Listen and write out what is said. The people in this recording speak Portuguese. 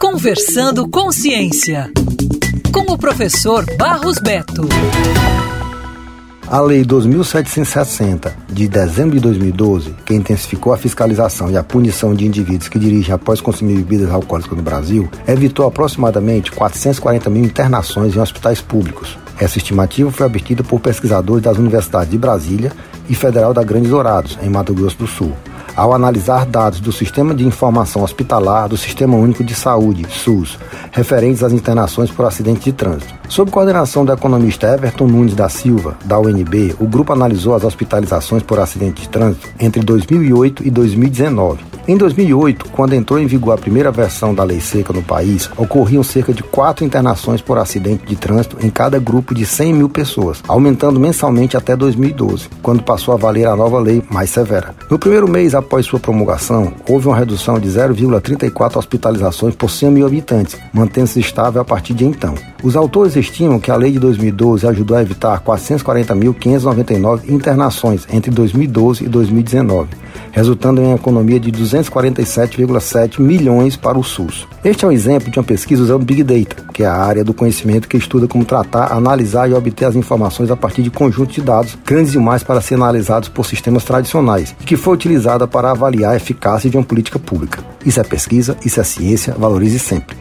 Conversando com Ciência, com o professor Barros Beto. A Lei 2760, de dezembro de 2012, que intensificou a fiscalização e a punição de indivíduos que dirigem após consumir bebidas alcoólicas no Brasil, evitou aproximadamente 440 mil internações em hospitais públicos. Essa estimativa foi obtida por pesquisadores das universidades de Brasília e Federal da Grandes Dourados, em Mato Grosso do Sul ao analisar dados do Sistema de Informação Hospitalar do Sistema Único de Saúde, SUS, referentes às internações por acidente de trânsito. Sob coordenação do economista Everton Nunes da Silva, da UNB, o grupo analisou as hospitalizações por acidente de trânsito entre 2008 e 2019. Em 2008, quando entrou em vigor a primeira versão da lei seca no país, ocorriam cerca de quatro internações por acidente de trânsito em cada grupo de 100 mil pessoas, aumentando mensalmente até 2012, quando passou a valer a nova lei mais severa. No primeiro mês após sua promulgação, houve uma redução de 0,34 hospitalizações por 100 mil habitantes, mantendo-se estável a partir de então. Os autores estimam que a lei de 2012 ajudou a evitar 440.599 internações entre 2012 e 2019, resultando em uma economia de 247,7 milhões para o SUS. Este é um exemplo de uma pesquisa usando Big Data, que é a área do conhecimento que estuda como tratar, analisar e obter as informações a partir de conjuntos de dados grandes demais para serem analisados por sistemas tradicionais, e que foi utilizada para avaliar a eficácia de uma política pública. Isso é pesquisa, isso é ciência, valorize sempre.